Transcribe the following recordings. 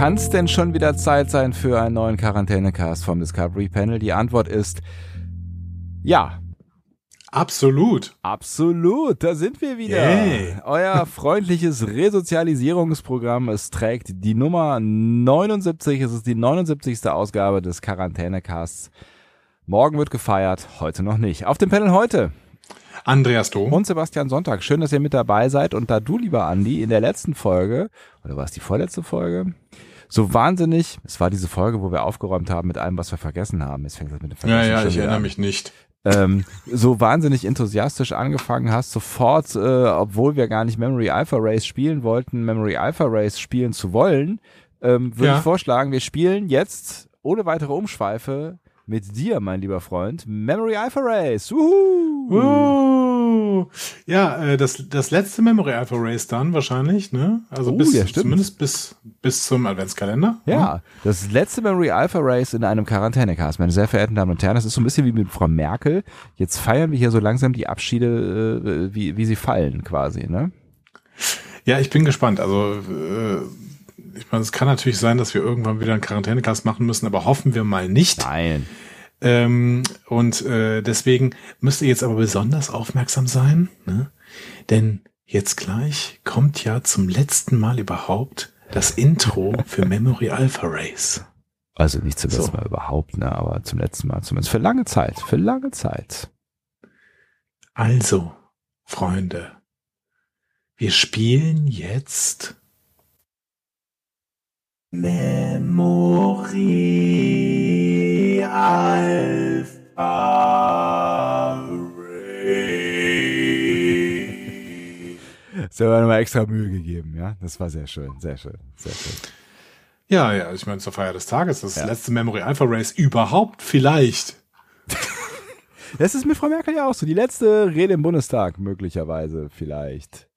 Kann es denn schon wieder Zeit sein für einen neuen Quarantänecast vom Discovery Panel? Die Antwort ist ja. Absolut. Absolut, da sind wir wieder. Hey. Euer freundliches Resozialisierungsprogramm. Es trägt die Nummer 79. Es ist die 79. Ausgabe des Quarantänecasts. Morgen wird gefeiert, heute noch nicht. Auf dem Panel heute Andreas Dom. und Sebastian Sonntag. Schön, dass ihr mit dabei seid. Und da du, lieber Andi, in der letzten Folge, oder war es die vorletzte Folge, so wahnsinnig, es war diese Folge, wo wir aufgeräumt haben mit allem, was wir vergessen haben. Jetzt fängt das mit dem ja, Vergessen ja, schon ich erinnere an. mich nicht. Ähm, so wahnsinnig enthusiastisch angefangen hast, sofort, äh, obwohl wir gar nicht Memory Alpha Race spielen wollten, Memory Alpha Race spielen zu wollen, ähm, würde Ja. ich vorschlagen, wir spielen jetzt ohne weitere Umschweife mit dir, mein lieber Freund, Memory Alpha Race. Wuhu! Uh, ja, äh, das, das letzte Memory Alpha Race dann wahrscheinlich, ne? Also Oh, bis, ja, zumindest bis, bis zum Adventskalender. Ja, das letzte Memory Alpha Race in einem Quarantänecast, meine sehr verehrten Damen und Herren. Das ist so ein bisschen wie mit Frau Merkel. Jetzt feiern wir hier so langsam die Abschiede, äh, wie, wie sie fallen quasi, ne? Ja, ich bin gespannt. Also, äh, ich meine, es kann natürlich sein, dass wir irgendwann wieder einen Quarantänecast machen müssen, aber hoffen wir mal nicht. Nein. Ähm, und äh, deswegen müsst ihr jetzt aber besonders aufmerksam sein, ne? denn jetzt gleich kommt ja zum letzten Mal überhaupt das Intro für Memory Alpha Race. Also nicht zum letzten So. Mal überhaupt, ne, aber zum letzten Mal zumindest für lange Zeit, für lange Zeit. Also, Freunde, wir spielen jetzt Memory Alpha Race. Sie haben nochmal extra Mühe gegeben, ja. Das war sehr schön, sehr schön, sehr schön. Ja, ja, ich meine, zur Feier des Tages, das Ja. letzte Memory Alpha Race überhaupt vielleicht. Das ist mit Frau Merkel ja auch so. Die letzte Rede im Bundestag, möglicherweise, vielleicht.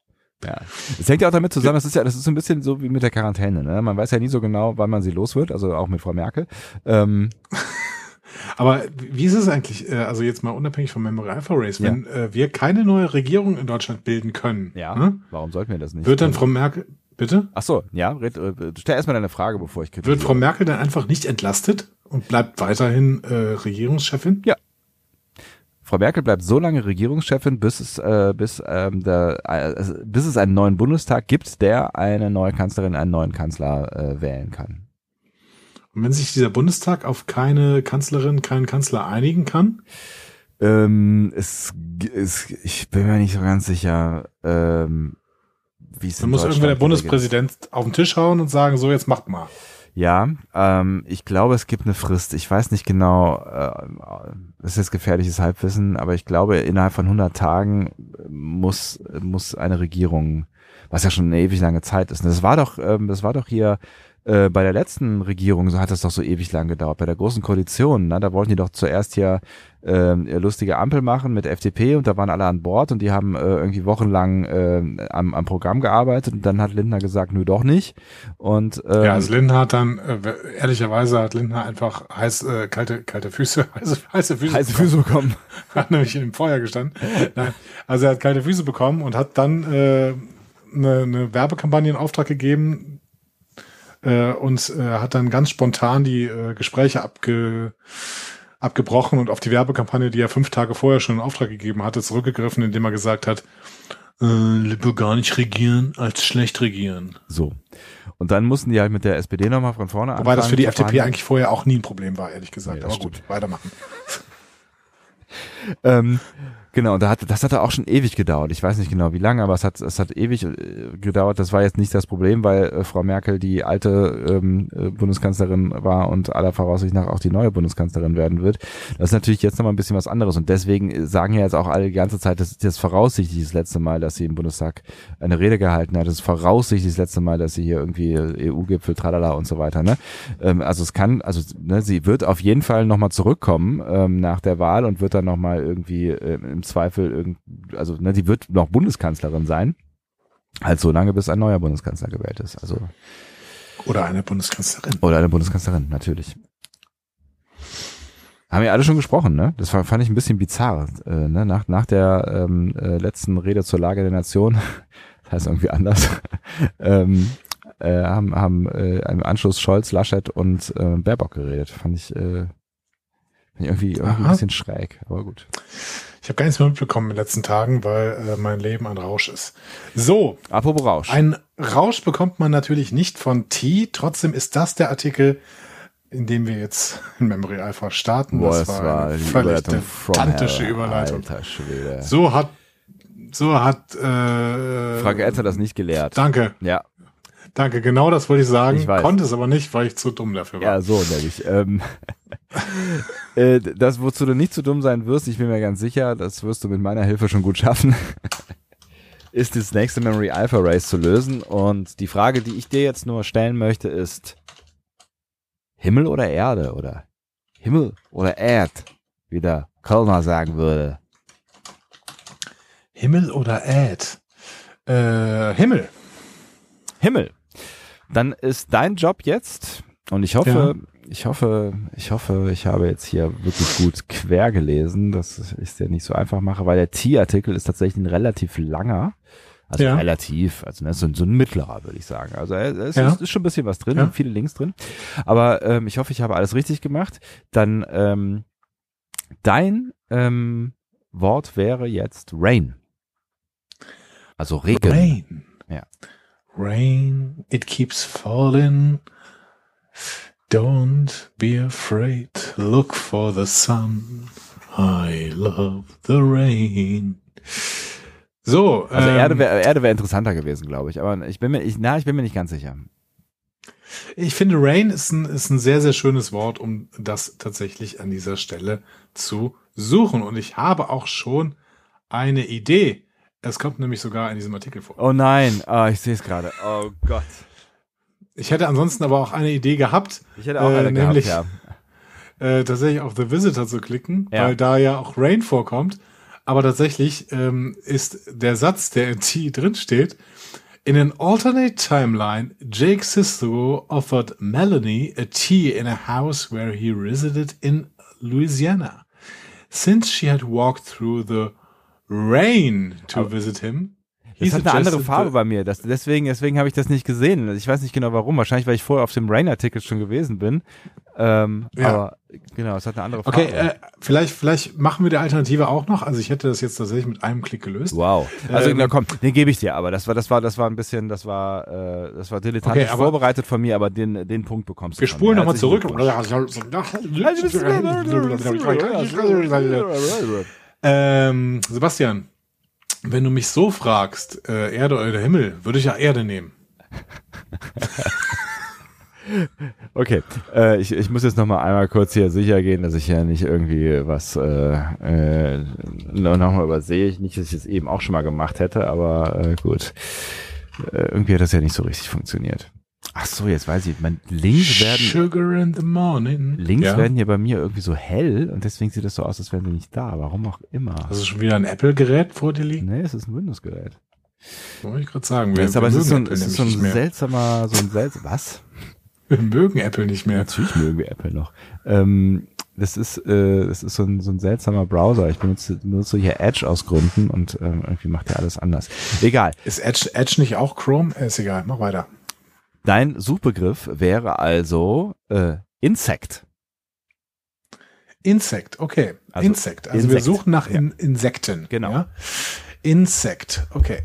Ja. Es hängt ja auch damit zusammen, das ist ja, das ist so ein bisschen so wie mit der Quarantäne, ne? Man weiß ja nie so genau, wann man sie los wird, also auch mit Frau Merkel. Ähm, Aber wie ist es eigentlich, äh, also jetzt mal unabhängig vom Memory Alpha Race, wenn äh, wir keine neue Regierung in Deutschland bilden können, ja, ne? warum sollten wir das nicht? wird dann Frau Merkel, bitte? Ach so, ja, red, äh, stell erstmal deine Frage, bevor ich Wird kritisiere. Frau Merkel dann einfach nicht entlastet und bleibt weiterhin äh, Regierungschefin? Ja. Frau Merkel bleibt so lange Regierungschefin, bis es, äh, bis, ähm, der, äh, bis es einen neuen Bundestag gibt, der eine neue Kanzlerin, einen neuen Kanzler äh, wählen kann. Und wenn sich dieser Bundestag auf keine Kanzlerin, keinen Kanzler einigen kann, Ähm, es, es, ich bin mir nicht so ganz sicher, ähm, wie es dann muss irgendwer der Bundespräsident auf den Tisch hauen und sagen, so jetzt macht mal. Ja, ähm, ich glaube, es gibt eine Frist. Ich weiß nicht genau, äh, das ist jetzt gefährliches Halbwissen, aber ich glaube, innerhalb von 100 Tagen muss, muss eine Regierung, was ja schon eine ewig lange Zeit ist. Und Das war doch, ähm, das war doch hier äh, bei der letzten Regierung, so hat das doch so ewig lang gedauert, bei der großen Koalition, ne? da wollten die doch zuerst hier ähm, lustige Ampel machen mit FDP und da waren alle an Bord und die haben äh, irgendwie wochenlang äh, am, am Programm gearbeitet und dann hat Lindner gesagt, nö, doch nicht. Und ähm, Ja, also Lindner hat dann, äh, ehrlicherweise hat Lindner einfach heiß, äh, kalte, kalte Füße, heiße, heiße Füße, heiße bekommen. Füße bekommen. hat nämlich in dem Feuer gestanden. Nein, also er hat kalte Füße bekommen und hat dann äh, eine, eine Werbekampagne in Auftrag gegeben äh, und äh, hat dann ganz spontan die äh, Gespräche abge, abgebrochen und auf die Werbekampagne, die er fünf Tage vorher schon in Auftrag gegeben hatte, zurückgegriffen, indem er gesagt hat, äh, lieber gar nicht regieren als schlecht regieren. So. Und dann mussten die halt mit der SPD nochmal von vorne Wobei das für die FDP eigentlich vorher auch nie ein Problem war, ehrlich gesagt. Nee, Aber gut, weitermachen. Ähm, Genau, da hat, das hat auch schon ewig gedauert. Ich weiß nicht genau wie lange, aber es hat, es hat ewig äh, gedauert. Das war jetzt nicht das Problem, weil äh, Frau Merkel die alte ähm, äh, Bundeskanzlerin war und aller Voraussicht nach auch die neue Bundeskanzlerin werden wird. Das ist natürlich jetzt nochmal ein bisschen was anderes. Und deswegen sagen ja jetzt auch alle die ganze Zeit, das ist jetzt voraussichtlich das letzte Mal, dass sie im Bundestag eine Rede gehalten hat. Das ist voraussichtlich das letzte Mal, dass sie hier irgendwie EU-Gipfel, tralala und so weiter. Ne? Ähm, also es kann, also ne, sie wird auf jeden Fall nochmal zurückkommen ähm, nach der Wahl und wird dann nochmal irgendwie äh, im Zweifel, irgend, also ne, die wird noch Bundeskanzlerin sein. Halt so lange, bis ein neuer Bundeskanzler gewählt ist. Also oder eine Bundeskanzlerin. Oder eine Bundeskanzlerin, natürlich. Haben ja alle schon gesprochen, ne? Das fand ich ein bisschen bizarr. Äh, ne? nach, nach der ähm, äh, letzten Rede zur Lage der Nation, das heißt irgendwie anders, ähm, äh, haben, haben äh, im Anschluss Scholz, Laschet und äh, Baerbock geredet. Fand ich, äh, fand ich irgendwie, irgendwie ein bisschen schräg, aber gut. Ich habe gar nichts mehr mitbekommen in den letzten Tagen, weil äh, mein Leben ein Rausch ist. So. Apropos Rausch. Ein Rausch bekommt man natürlich nicht von T. Trotzdem ist das der Artikel, in dem wir jetzt in Memory Alpha starten. Boah, das, das war war eine völlig hell. Überleitung. So hat, so hat, äh, Frank hat das nicht gelehrt. Danke, Ja, danke. Genau das wollte ich sagen. Ich weiß. Konnte es aber nicht, weil ich zu dumm dafür war. Ja, so nämlich. Ähm, äh, das, wozu du nicht zu dumm sein wirst, ich bin mir ganz sicher, das wirst du mit meiner Hilfe schon gut schaffen, ist das nächste Memory Alpha Race zu lösen. Und die Frage, die ich dir jetzt nur stellen möchte, ist Himmel oder Erde oder Himmel oder Erd, wie der Kölner sagen würde. Himmel oder Ad? Äh, Himmel. Himmel. Dann ist dein Job jetzt, und ich hoffe, ich hoffe, ich hoffe, ich habe jetzt hier wirklich gut quer gelesen, dass ich es dir nicht so einfach mache, weil der T-Artikel ist tatsächlich ein relativ langer. Also Ja. relativ, also ne, so, so ein mittlerer, würde ich sagen. Also äh, es Ja. ist, ist schon ein bisschen was drin, Ja. viele Links drin. Aber ähm, ich hoffe, ich habe alles richtig gemacht. Dann ähm, dein ähm, Wort wäre jetzt Rain. Also Regen. Rain. Ja. Rain, it keeps falling. Don't be afraid. Look for the sun. I love the rain. So, Also ähm, Erde wäre Erde wär interessanter gewesen, glaube ich. Aber ich bin mir, ich, na, ich bin mir nicht ganz sicher. ich finde Rain ist ein, ist ein sehr, sehr schönes Wort, um das tatsächlich an dieser Stelle zu suchen. Und ich habe auch schon eine Idee. Es kommt nämlich sogar in diesem Artikel vor. Oh nein, ah, ich sehe es gerade. Oh Gott. Ich hätte ansonsten aber auch eine Idee gehabt, Ich hätte auch Äh, eine nämlich- gehabt, äh, tatsächlich auf The Visitor zu klicken, Ja. weil da ja auch Rain vorkommt. Aber tatsächlich ähm, ist der Satz, der in T drin steht, in an alternate timeline, Jake Sisko offered Melanie a tea in a house where he resided in Louisiana. Since she had walked through the rain to Aber- visit him, he Das hat eine andere Farbe bei mir. Das, deswegen deswegen habe ich das nicht gesehen. Ich weiß nicht genau warum. Wahrscheinlich, weil ich vorher auf dem Rain-Artikel schon gewesen bin. Ähm, Ja. Aber genau, es hat eine andere Farbe. Okay, äh, vielleicht, vielleicht machen wir die Alternative auch noch. Also ich hätte das jetzt tatsächlich mit einem Klick gelöst. Wow. Also Ähm, na komm, den gebe ich dir, aber das war das war das war ein bisschen, das war äh, das war dilettantisch Okay, vorbereitet von mir, aber den den Punkt bekommst Wir du. von spulen nochmal zurück. Ähm, Sebastian, wenn du mich so fragst, äh, Erde oder Himmel, würde ich ja Erde nehmen. Okay, äh, ich, ich muss jetzt noch mal einmal kurz hier sicher gehen, dass ich ja nicht irgendwie was äh, äh, noch mal übersehe. Ich nicht, dass ich es eben auch schon mal gemacht hätte, aber äh, gut. Äh, irgendwie hat das ja nicht so richtig funktioniert. Ach so, jetzt weiß ich. Mein, links werden Sugar in the morning. links ja. werden hier bei mir irgendwie so hell und deswegen sieht das so aus, als wären sie nicht da. Warum auch immer. Hast du schon wieder ein Apple-Gerät vor dir liegen? Nee, es ist ein Windows-Gerät. Wollte ich gerade sagen. Ja, Wir, ist aber wir es ist so ein, es Apple ist so ein seltsamer, so ein seltsamer, was? Wir mögen Apple nicht mehr. Natürlich mögen wir Apple noch. Ähm, das ist, äh, das ist so ein, so ein seltsamer Browser. Ich benutze, benutze hier Edge aus Gründen und ähm, irgendwie macht er alles anders. Egal. Ist Edge, Edge nicht auch Chrome? Ist egal, mach weiter. Dein Suchbegriff wäre also äh, Insect. Insekt, okay. Also Insekt. Also wir Insekt, suchen nach ja. In Insekten. Genau. Ja? Insekt, okay.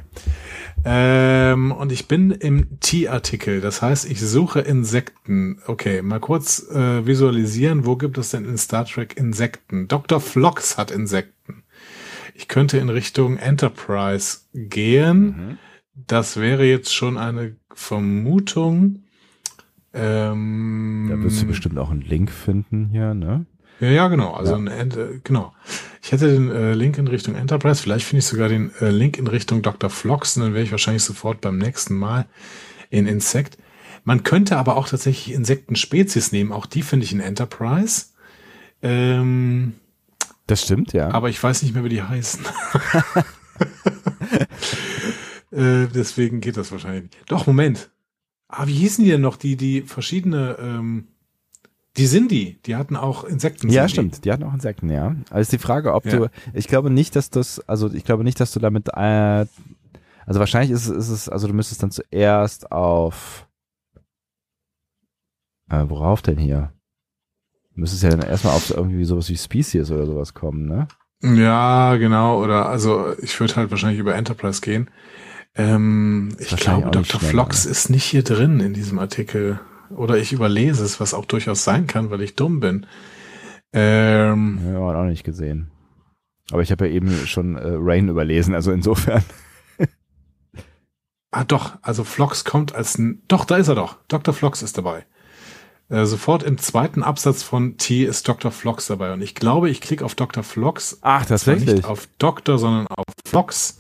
Ähm, und ich bin im T-Artikel, das heißt, ich suche Insekten. Okay, mal kurz äh, visualisieren, wo gibt es denn in Star Trek Insekten? Dr. Phlox hat Insekten. ich könnte in Richtung Enterprise gehen. Mhm. Das wäre jetzt schon eine Vermutung. Ähm, Da wirst du bestimmt auch einen Link finden hier, ne? Ja, ja, genau. Also Ja. ein äh, genau. Ich hätte den äh, Link in Richtung Enterprise. Vielleicht finde ich sogar den äh, Link in Richtung Dr. Flox. Und dann wäre ich wahrscheinlich sofort beim nächsten Mal in Insekt. Man könnte aber auch tatsächlich Insektenspezies nehmen. Auch die finde ich in Enterprise. Ähm, Das stimmt, ja. aber ich weiß nicht mehr, wie die heißen. äh, deswegen geht das wahrscheinlich nicht. Doch, Moment. Ah, wie hießen die denn noch? Die, die verschiedene, ähm, die Cindy, die hatten auch Insekten. ja, stimmt. Die hatten auch Insekten, ja. Also ist die Frage, ob Ja. du, ich glaube nicht, dass das, also ich glaube nicht, dass du damit, äh, also wahrscheinlich ist, es- ist es, also du müsstest dann zuerst auf, äh, worauf denn hier? Du müsstest ja dann erstmal auf irgendwie sowas wie Species oder sowas kommen, ne? Ja, genau. Oder also ich würde halt wahrscheinlich über Enterprise gehen. Ähm, ich glaube, Dr. Flox ist nicht hier drin in diesem Artikel. Oder ich überlese es, was auch durchaus sein kann, weil ich dumm bin. Ähm, Ja, auch nicht gesehen. Aber ich habe ja eben schon äh, Rain überlesen, also insofern. ah, doch, also Flox kommt als ein. Doch, da ist er doch. Dr. Flox ist dabei. Äh, sofort im zweiten Absatz von T ist Dr. Flox dabei. Und ich glaube, ich klicke auf Dr. Flox Ach, zwar nicht auf Doktor, sondern auf Flox,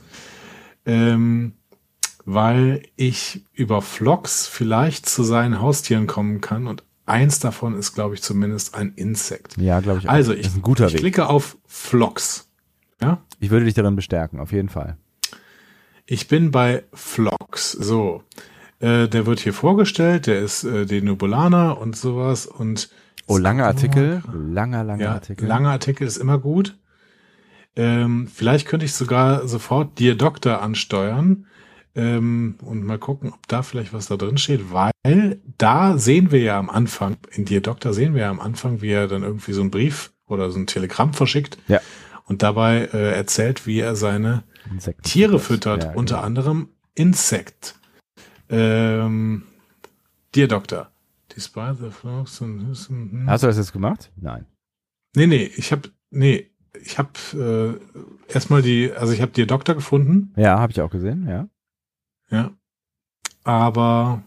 ähm, weil ich über Flox vielleicht zu seinen Haustieren kommen kann und eins davon ist, glaube ich, zumindest ein Insekt. Ja, glaube ich auch. Also ich, ich Weg. klicke auf Flox. Ja, Ich würde dich darin bestärken, auf jeden Fall. ich bin bei Flox. So, äh, der wird hier vorgestellt. Der ist äh, Denubulaner und sowas und Oh, langer Artikel. Langer, langer Ja, Artikel. langer Artikel ist immer gut. Ähm, vielleicht könnte ich sogar sofort dir Doktor ansteuern ähm, und mal gucken, ob da vielleicht was da drin steht, weil da sehen wir ja am Anfang, in dir Doktor sehen wir ja am Anfang, wie er dann irgendwie so einen Brief oder so ein Telegramm verschickt Ja. und dabei äh, erzählt, wie er seine Insekten Tiere füttert, Ja, unter genau. anderem Insekt. Ähm, dir Doktor. Despite the flocks and. Hast du das jetzt gemacht? Nein. Nee, nee, ich habe nee, ich habe äh, erstmal die, also ich habe dir Doktor gefunden, Ja, habe ich auch gesehen, ja. Ja. Aber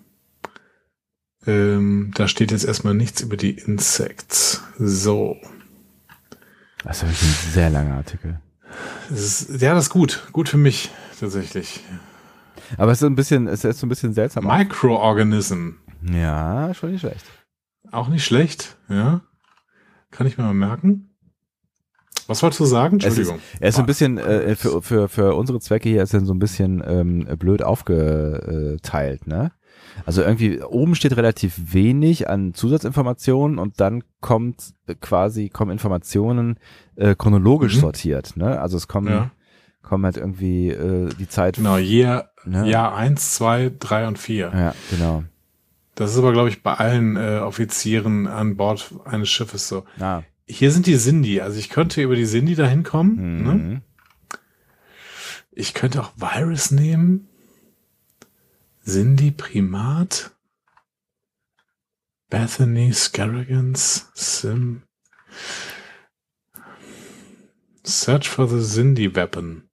ähm, da steht jetzt erstmal nichts über die Insects. So. Das ist wirklich ein sehr langer Artikel. Das ist, ja, das ist gut. Gut für mich, tatsächlich. Aber es ist ein bisschen, es ist so ein bisschen seltsam. Microorganism. Ja, schon nicht schlecht. Auch nicht schlecht, ja. Kann ich mir mal merken. Was wolltest du sagen? Es ist, Entschuldigung. er ist so ein bisschen, äh, für, für, für unsere Zwecke hier ist er so ein bisschen ähm, blöd aufgeteilt, ne? Also irgendwie oben steht relativ wenig an Zusatzinformationen und dann kommt quasi, kommen Informationen äh, chronologisch Mhm. sortiert, ne? Also es kommen, Ja. kommen halt irgendwie äh, die Zeit. Genau, Jahr, Ne? Jahr eins, zwei, drei und vier. Ja, genau. Das ist aber, glaube ich, bei allen äh, Offizieren an Bord eines Schiffes so. Ah. Hier sind die Sindhi. Also ich könnte über die Sindhi dahin kommen. Ne? Mhm. Ich könnte auch Virus nehmen. Sindhi Primat. Bethany Scaragans. Sim. Search for the Sindhi Weapon.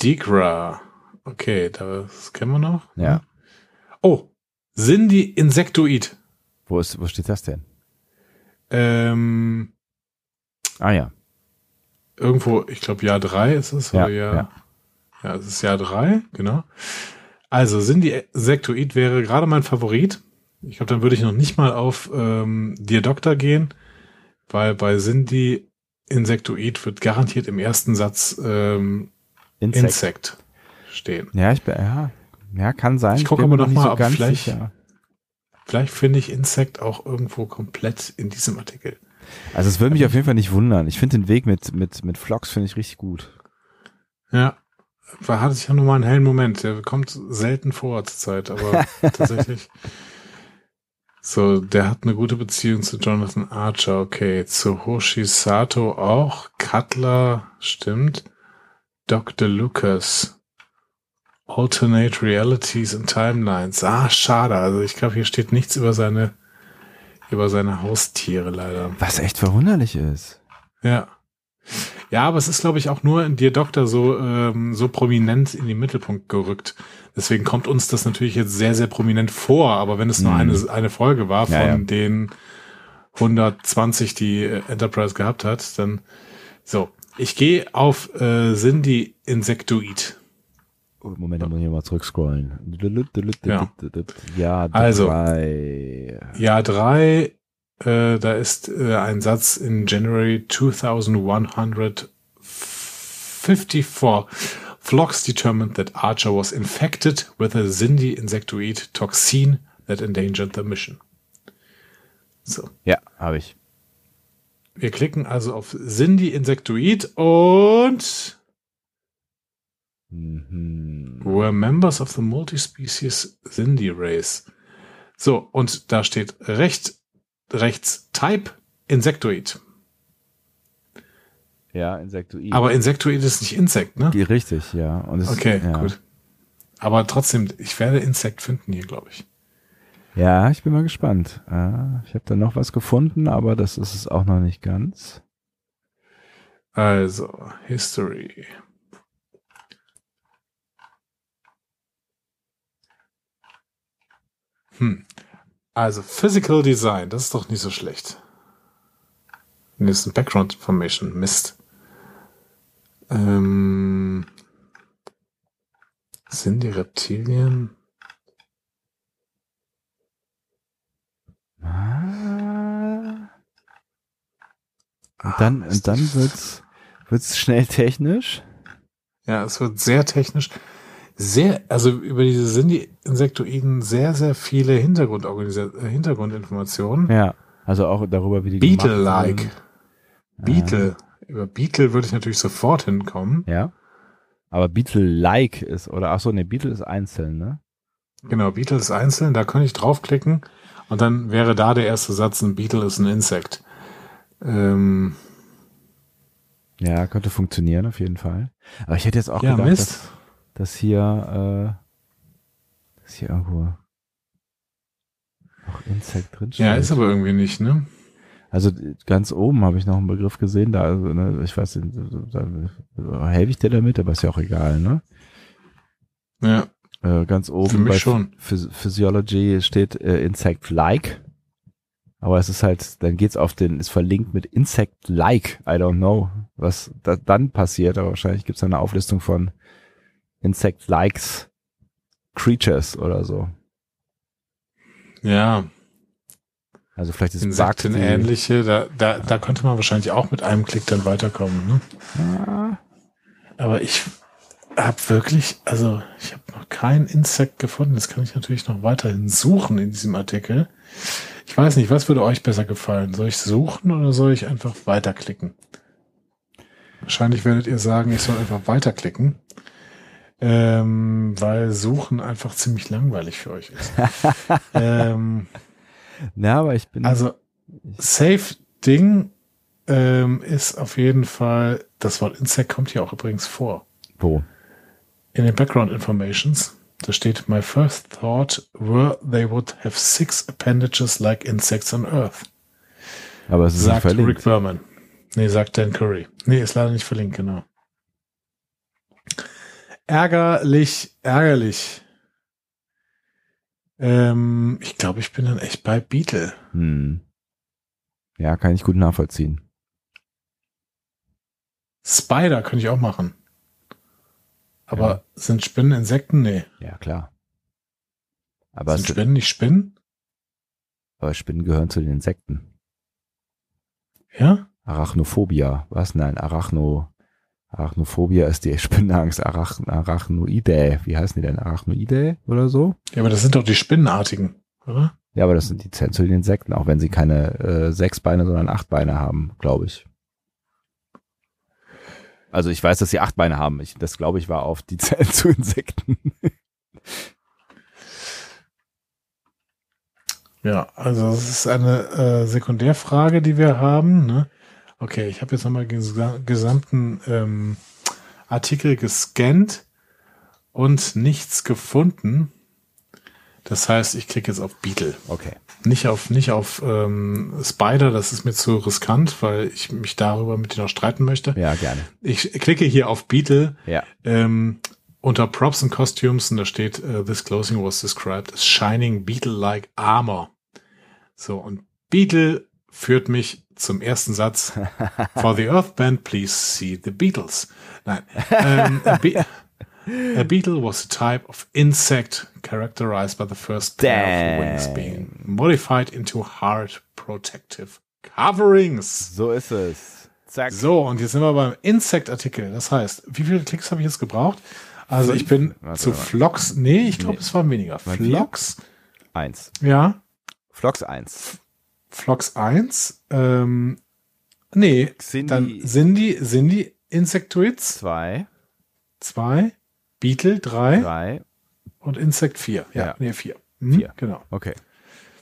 Digra. Okay, das kennen wir noch. Ja. Oh, Sindhi Insectoid. Wo ist, wo steht das denn? Ähm, Ah ja. irgendwo, ich glaube Jahr drei ist es. Ja, Jahr, ja. ja. es ist Jahr drei, genau. Also Cindy Insectoid wäre gerade mein Favorit. Ich glaube, dann würde ich noch nicht mal auf ähm, Dear Doctor gehen, weil bei Cindy Insectoid wird garantiert im ersten Satz ähm, Insekt. Insect stehen. Ja, ich bin, ja, ja, kann sein. Ich gucke aber noch mal, ob ganz vielleicht- sicher. Vielleicht finde ich Insect auch irgendwo komplett in diesem Artikel. Also es würde mich auf jeden Fall nicht wundern. Ich finde den Weg mit, mit, mit Vlogs finde ich richtig gut. Ja, da hatte ich ja nur mal einen hellen Moment. Der kommt selten vor zur Zeit, aber tatsächlich. So, der hat eine gute Beziehung zu Jonathan Archer, okay. Zu Hoshi Sato auch. Cutler, stimmt. Dr. Lucas. Alternate Realities and Timelines. Ah, schade. Also ich glaube, hier steht nichts über seine, über seine Haustiere leider. Was echt verwunderlich ist. Ja. Ja, aber es ist, glaube ich, auch nur in Dear Doctor so, ähm, so prominent in den Mittelpunkt gerückt. Deswegen kommt uns das natürlich jetzt sehr, sehr prominent vor. Aber wenn es nur Mhm. eine, eine Folge war von Ja, ja. den 120, die äh, Enterprise gehabt hat, dann so. Ich gehe auf äh, Cindy Insectoid. Moment, da muss ich mal zurückscrollen. Ja. Ja, Also. drei. Jahr drei, äh, da ist äh, ein Satz in January 2154. Phlox determined that Archer was infected with a Cindy insectoid toxin that endangered the mission. So. Ja, habe ich. Wir klicken also auf Cindy insectoid und Mhm. were members of the multispecies Cindy race. So, und da steht recht, rechts Type Insectoid. Ja, Insektoid. Aber Insectoid ist nicht Insekt, ne? Die- richtig, ja. Okay, ja. gut. Aber trotzdem, ich werde Insekt finden hier, glaube ich. Ja, ich bin mal gespannt. Ja, ich habe da noch was gefunden, aber das ist es auch noch nicht ganz. Also, History. Hm. Also, Physical Design, das ist doch nicht so schlecht. Nee, Das ist ein Background Information. Mist. Ähm, sind die Reptilien? Ah. Und dann, und dann wird's, wird's schnell technisch. Ja, es wird sehr technisch. Sehr, also über diese sind die Insektoiden sehr, sehr viele äh, Hintergrundinformationen. Ja. Also auch darüber, wie die Beetle-like. Beetle. Über Beetle würde ich natürlich sofort hinkommen. Ja. Aber Beetle-like ist, oder ach so, ne, Beetle ist einzeln, ne? Genau, Beetle ist einzeln, da könnte ich draufklicken und dann wäre da der erste Satz, ein Beetle ist ein Insekt. Ähm, Ja, könnte funktionieren auf jeden Fall. Aber ich hätte jetzt auch Ja, gedacht, Mist. dass, dass hier, äh, dass hier irgendwo noch Insekt drin steht. ja, ist aber irgendwie nicht, ne? Also ganz oben habe ich noch einen Begriff gesehen, da, also, ne, ich weiß, nicht, da, da helfe ich dir damit, aber ist ja auch egal, ne? Ja, Äh, ganz oben Für mich bei schon. Phys Physiology steht äh, Insect-like. Aber es ist halt, dann geht's auf den, ist verlinkt mit Insect-like. I don't know, was da, dann passiert, aber wahrscheinlich gibt's da eine Auflistung von Insect-likes Creatures oder so. ja, Also vielleicht ist Insekten ähnliche, da, da, da könnte man wahrscheinlich auch mit einem Klick dann weiterkommen, ne? Ah, Aber ich habe wirklich, also ich habe noch kein Insekt gefunden. Das kann ich natürlich noch weiterhin suchen in diesem Artikel. Ich weiß nicht, was würde euch besser gefallen? Soll ich suchen oder soll ich einfach weiterklicken? Wahrscheinlich werdet ihr sagen, ich soll einfach weiterklicken, ähm, weil Suchen einfach ziemlich langweilig für euch ist. ähm, Na, aber ich bin. also Safe Ding ähm, ist auf jeden Fall, das Wort Insect kommt hier auch übrigens vor. wo? In den Background Informations, da steht, my first thought were they would have six appendages like insects on Earth. Aber es ist nicht Sagt Rick verlinkt. Berman. Nee, sagt Dan Curry. Nee, ist leider nicht verlinkt, genau. Ärgerlich, ärgerlich. Ähm, ich glaube, ich bin dann echt bei Beetle. Hm. Ja, kann ich gut nachvollziehen. Spider könnte ich auch machen. Aber sind Spinnen Insekten? Nee. Ja, klar. Aber, sind Spinnen nicht Spinnen? aber Spinnen gehören zu den Insekten. Ja? Arachnophobia. Was? Nein, Arachno. Arachnophobia ist die Spinnenangst. Arach, Arachnoidae. Wie heißen die denn? Arachnoidae oder so? Ja, aber das sind doch die Spinnenartigen, oder? Ja, aber das sind die zu den Insekten, auch wenn sie keine äh, sechs Beine, sondern acht Beine haben, glaube ich. Also ich weiß, dass sie acht Beine haben. Ich, das glaube ich war auf die zählen zu Insekten. Ja, also das ist eine äh, Sekundärfrage, die wir haben. Ne? Okay, ich habe jetzt nochmal den gesa- gesamten ähm, Artikel gescannt und nichts gefunden. Das heißt, ich klicke jetzt auf Beetle. Okay. Nicht auf, nicht auf ähm, Spider, das ist mir zu riskant, weil ich mich darüber mit dir noch streiten möchte. Ja, gerne. Ich klicke hier auf Beetle Ja. ähm, unter Props and Costumes und da steht, uh, this clothing was described as shining beetle-like armor. So, und Beetle führt mich zum ersten Satz. For the Earth Band, please see the Beatles. Nein. Ähm, a, Be a beetle was a type of insect characterized by the first pair of wings Dang. being modified into hard protective coverings. So ist es. Zack. So, und jetzt sind wir beim Insect-Artikel. Das heißt, wie viele Klicks habe ich jetzt gebraucht? Also ich bin Warte zu mal. Flocks, nee, ich glaube, Nee. es waren weniger. Flocks, Eins. ja, Flox eins. Flocks 1, ähm, nee, Cindy dann Cindy, Cindy Insectoids zwei, 2, Beetle 3 drei. und Insect 4. Ja, Ja. nee, 4. Hm, Vier. Genau. Okay.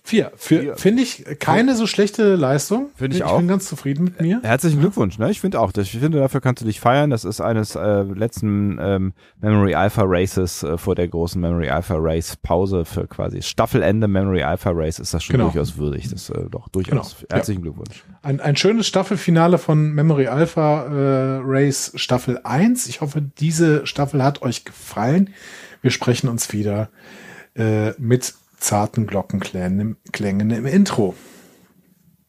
4. Vier. Finde ich keine so schlechte Leistung. Find ich Ich auch. bin ganz zufrieden mit mir. Herzlichen Glückwunsch, ne? Ich finde auch, ich finde, dafür kannst du dich feiern. Das ist eines äh, letzten ähm, Memory Alpha Races äh, vor der großen Memory Alpha Race Pause für quasi Staffelende Memory Alpha Race ist das schon Genau. durchaus würdig. Das äh, doch durchaus. Genau, Herzlichen Glückwunsch. Ein, ein schönes Staffelfinale von Memory Alpha äh, Race Staffel 1. Ich hoffe, diese Staffel hat euch gefallen. Wir sprechen uns wieder äh, mit zarten Glockenklängen im, Intro.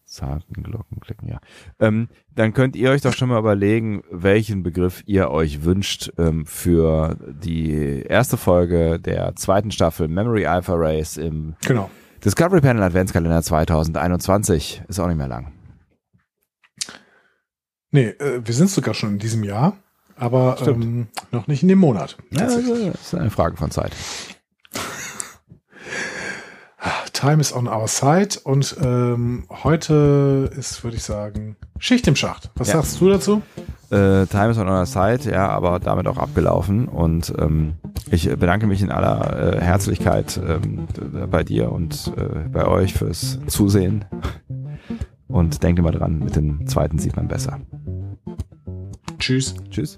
Zarten Glockenklicken, ja. Ähm, dann könnt ihr euch doch schon mal überlegen, welchen Begriff ihr euch wünscht ähm, für die erste Folge der zweiten Staffel Memory Alpha Race im Genau. Discovery Panel Adventskalender 2021. Ist auch nicht mehr lang. Nee, äh, wir sind sogar schon in diesem Jahr, aber ähm, noch nicht in dem Monat. Ja, das ist eine Frage von Zeit. Time is on our side und ähm, heute ist, würde ich sagen, Schicht im Schacht. Was Ja. sagst du dazu? Äh, Time is on our side, ja, aber damit auch abgelaufen. Und ähm, ich bedanke mich in aller äh, Herzlichkeit ähm, bei dir und äh, bei euch fürs Zusehen. Und denkt immer dran, mit dem zweiten sieht man besser. Tschüss. Tschüss.